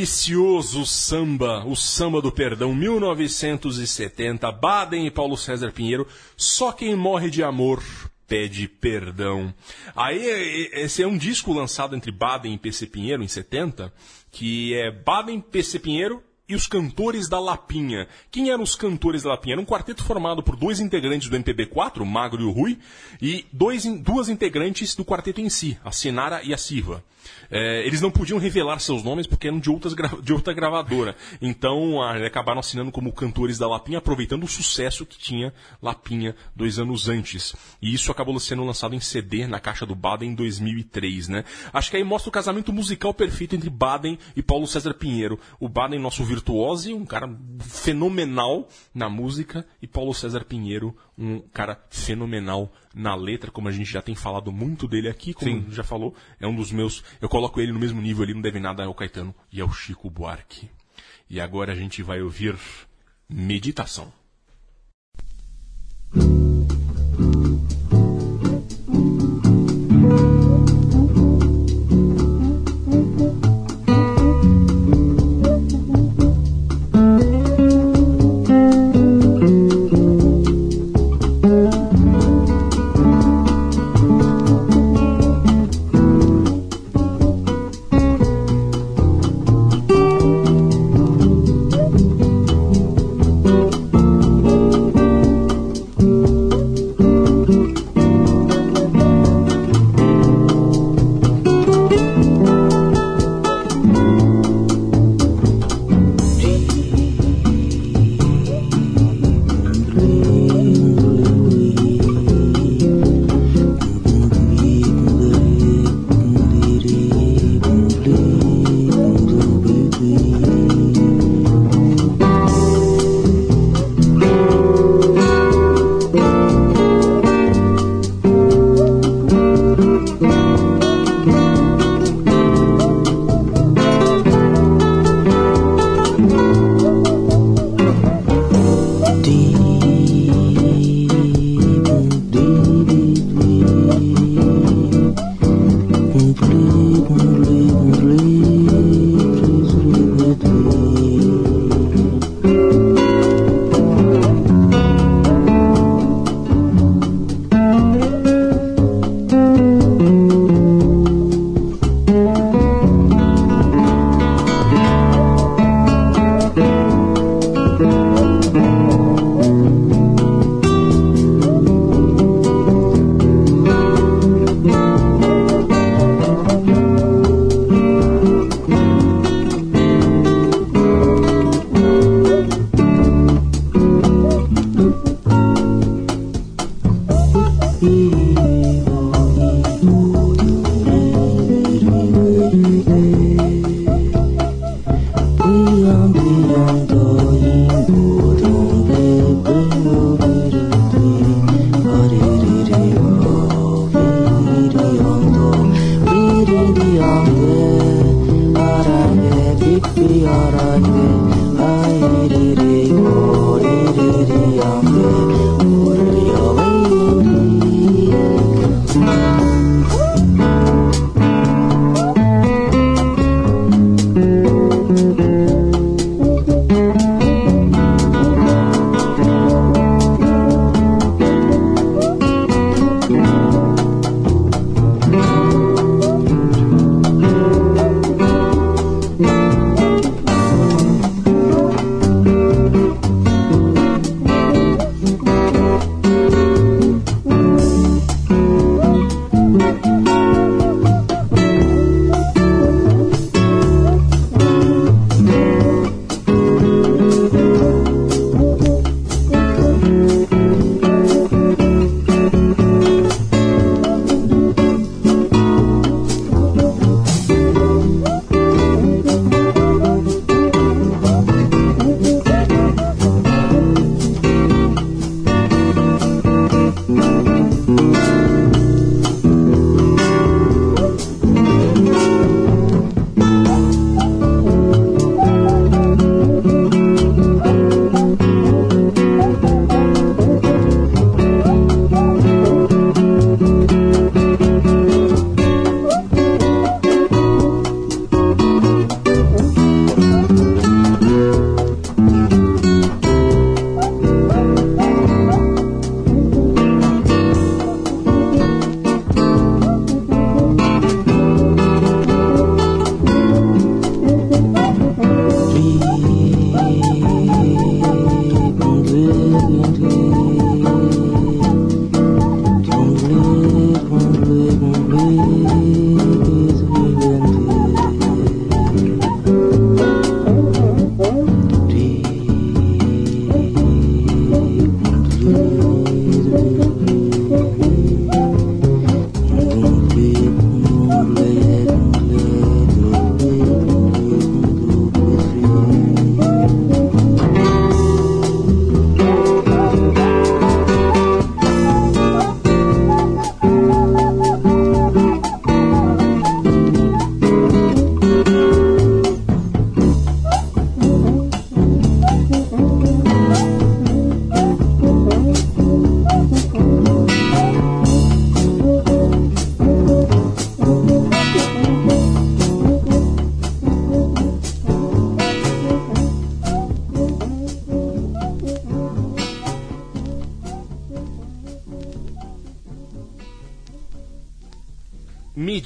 delicioso samba, o samba do perdão, 1970, Baden e Paulo César Pinheiro, só quem morre de amor pede perdão. Aí, esse é um disco lançado entre Baden e PC Pinheiro em 70, que é Baden, PC Pinheiro e os Cantores da Lapinha. Quem eram os Cantores da Lapinha? Era um quarteto formado por dois integrantes do MPB4, o Magro e o Rui, e dois, duas integrantes do quarteto em si, a Sinara e a Silva. É, eles não podiam revelar seus nomes porque eram de, outras de outra gravadora. Então, a, acabaram assinando como Cantores da Lapinha, aproveitando o sucesso que tinha Lapinha dois anos antes. E isso acabou sendo lançado em CD na caixa do Baden em 2003, né? Acho que aí mostra o casamento musical perfeito entre Baden e Paulo César Pinheiro. O Baden, nosso virtuose, um cara fenomenal na música, e Paulo César Pinheiro, um cara fenomenal na letra, como a gente já tem falado muito dele aqui, como Sim. já falou, é um dos meus. Eu coloco ele no mesmo nível ali, não deve nada ao Caetano e ao Chico Buarque. E agora a gente vai ouvir Meditação.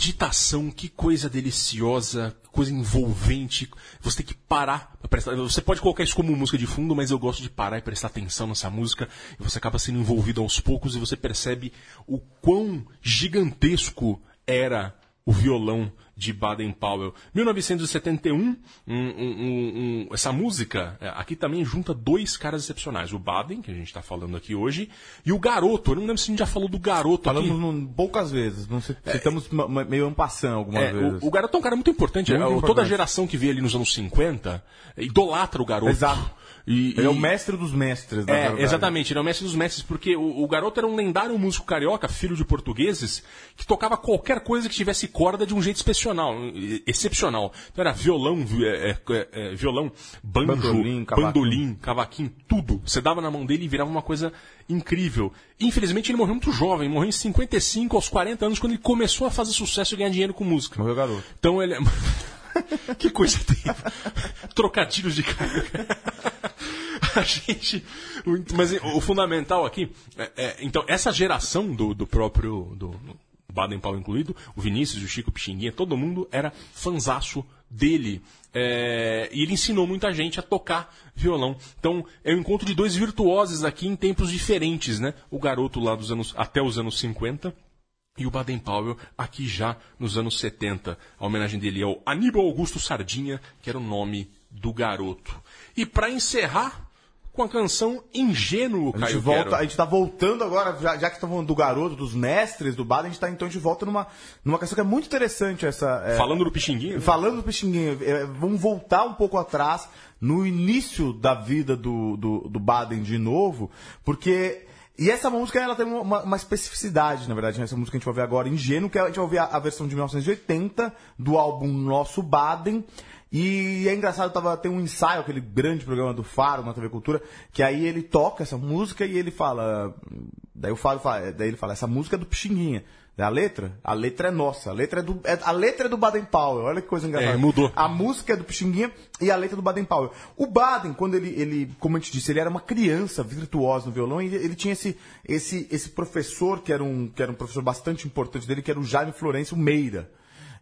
Meditação, que coisa deliciosa, coisa envolvente. Você tem que parar pra prestar. Você pode colocar isso como música de fundo, mas eu gosto de parar e prestar atenção nessa música. E você acaba sendo envolvido aos poucos e você percebe o quão gigantesco era o violão de Baden Powell. 1971, um, um, um, essa música é, aqui também junta dois caras excepcionais. O Baden, que a gente está falando aqui hoje, e o Garoto. Eu não lembro se a gente já falou do Garoto Falamos aqui. num- poucas vezes, não sei, citamos ma- meio um passando algumas É, vezes. o, o Garoto é um cara muito importante. Muito É, Toda a importante. geração que veio ali nos anos 50 idolatra o Garoto. Exato. E, Ele é o e- mestre dos mestres, na É, verdade. exatamente, ele é o mestre dos mestres, porque o, o garoto era um lendário músico carioca, filho de portugueses, que tocava qualquer coisa que tivesse corda de um jeito excepcional, excepcional. Então era violão, vi- é, é, é, violão, banjo, Bandolim, cavaquinho. bandolim, cavaquinho, tudo. Você dava na mão dele e virava uma coisa incrível. Infelizmente ele morreu muito jovem, morreu em 55, aos 40 anos, quando ele começou a fazer sucesso e ganhar dinheiro com música. Morreu garoto. Então ele é... [LAUGHS] que coisa [LAUGHS] terrível. Trocadilhos de cara. [LAUGHS] [LAUGHS] A gente. Mas o fundamental aqui. é- é, então, essa geração do, do próprio. Do, Baden Powell incluído, o Vinícius, o Chico Pixinguinha, todo mundo era fanzaço dele. É, e ele ensinou muita gente a tocar violão. Então, é o encontro de dois virtuosos aqui em tempos diferentes, né? O garoto lá dos anos. até os anos 50 e o Baden Powell aqui já nos anos 70. A homenagem dele é ao Aníbal Augusto Sardinha, que era o nome do garoto. E para encerrar com a canção Ingênuo, A gente, Caio volta, Quero. a gente tá voltando agora, já, já que estamos falando do garoto, dos mestres do Baden, a gente tá então de volta numa, numa questão que é muito interessante essa. é, Falando do Pixinguinha, né? Falando do Pixinguinha, é, vamos voltar um pouco atrás, no início da vida do, do, do Baden de novo, porque. E essa música ela tem uma, uma especificidade, na verdade, né? essa música que a gente vai ver agora, Ingênuo, que a gente vai ouvir a, a versão de 1980 do álbum Nosso Baden. E é engraçado, tava, tem um ensaio, aquele grande programa do Faro na TV Cultura, que aí ele toca essa música e ele fala. Daí o Faro fala, daí ele fala, essa música é do Pixinguinha. Daí A letra? A letra é nossa. A letra é do, é- a letra é do Baden Powell. Olha que coisa engraçada. É, mudou. A música é do Pixinguinha e a letra do Baden Powell. O Baden, quando ele, ele, como a gente disse, ele era uma criança virtuosa no violão e ele tinha esse, esse, esse professor que era, um, que era um professor bastante importante dele, que era o Jaime Florencio Meira.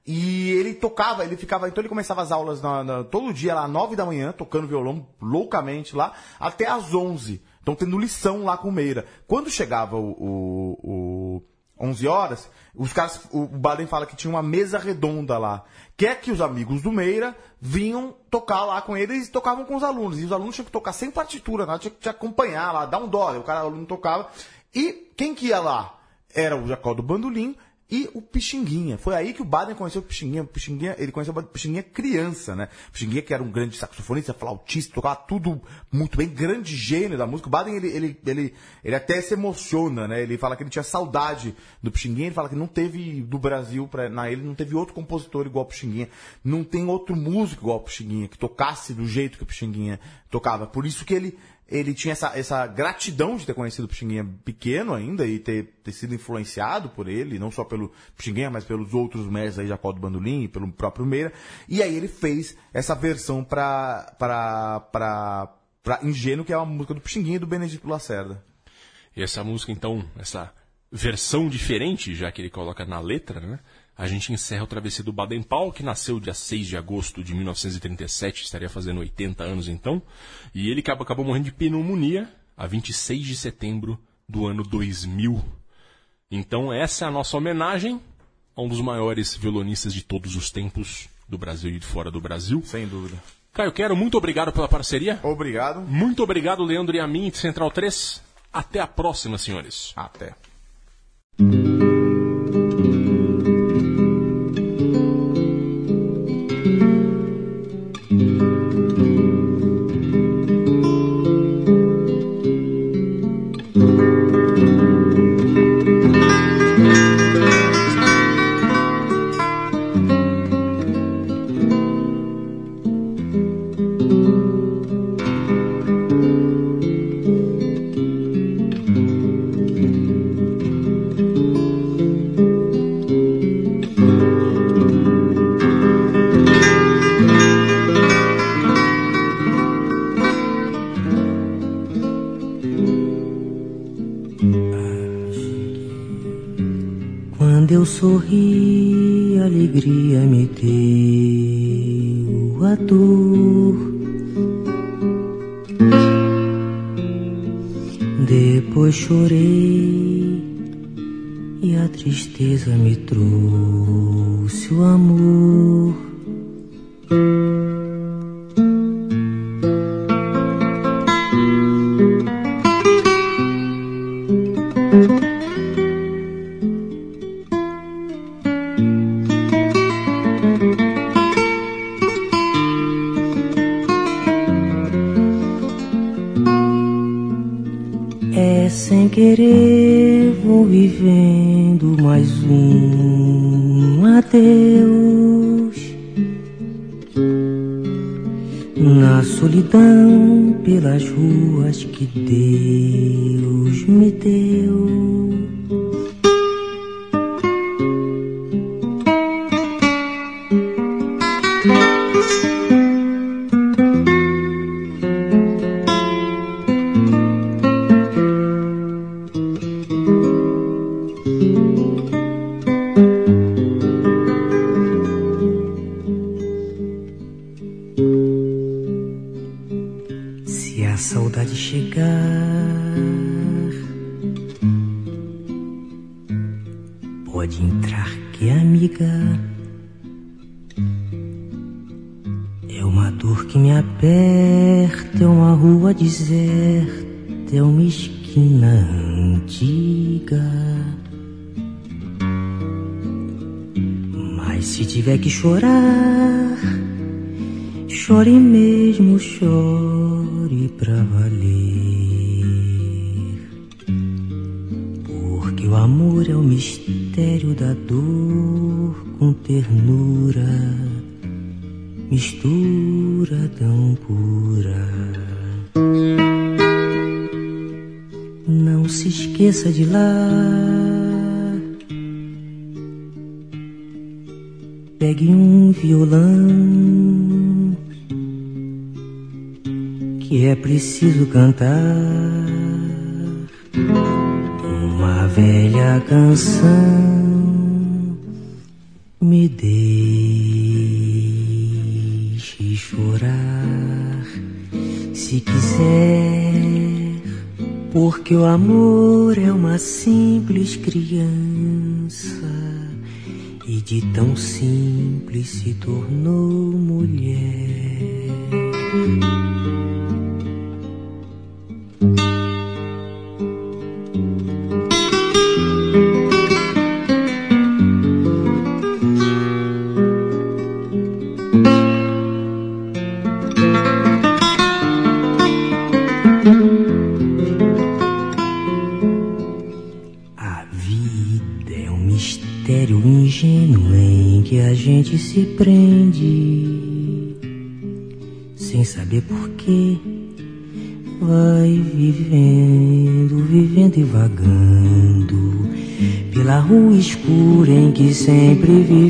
E ele tocava, ele ficava, então ele começava as aulas na- na- todo dia lá, às 9 da manhã, tocando violão loucamente lá, até às 11. Então tendo lição lá com o Meira. Quando chegava o, o, o 11 horas, os caras, o Baden fala que tinha uma mesa redonda lá. Que é que os amigos do Meira vinham tocar lá com ele e tocavam com os alunos. E os alunos tinham que tocar sem partitura, nada, tinha que te acompanhar lá, dar um dó. O cara, o aluno tocava. E quem que ia lá? Era o Jacó do Bandolim e o Pixinguinha. Foi aí que o Baden conheceu o Pixinguinha. O Pixinguinha, ele conheceu o Pixinguinha criança, né? O Pixinguinha que era um grande saxofonista, flautista, tocava tudo muito bem, grande gênio da música. O Baden, ele, ele, ele, ele até se emociona, né? Ele fala que ele tinha saudade do Pixinguinha, ele fala que não teve do Brasil, pra, na ele não teve outro compositor igual o Pixinguinha. Não tem outro músico igual o Pixinguinha, que tocasse do jeito que o Pixinguinha tocava. Por isso que ele ele tinha essa, essa gratidão de ter conhecido o Pixinguinha pequeno ainda e ter, ter sido influenciado por ele, não só pelo Pixinguinha, mas pelos outros mestres aí, Jacó do Bandolim e pelo próprio Meira. E aí ele fez essa versão pra, pra, pra, pra Ingênuo, que é uma música do Pixinguinha e do Benedito Lacerda. E essa música, então, essa versão diferente, já que ele coloca na letra, né? A gente encerra o Travessia do Baden Powell, que nasceu dia 6 de agosto de 1937, estaria fazendo 80 anos então. E ele acabou, acabou morrendo de pneumonia a 26 de setembro do ano 2000. Então, essa é a nossa homenagem a um dos maiores violonistas de todos os tempos do Brasil e de fora do Brasil. Sem dúvida. Caio Quero, muito obrigado pela parceria. Obrigado. Muito obrigado, Leandro e a mim, Central 3. Até a próxima, senhores. Até. Depois chorei e a tristeza me trouxe o amor. Ruas que que é preciso cantar uma velha canção. Me deixe chorar se quiser, porque o amor é uma simples criança e de tão simples se tornou mulher. Que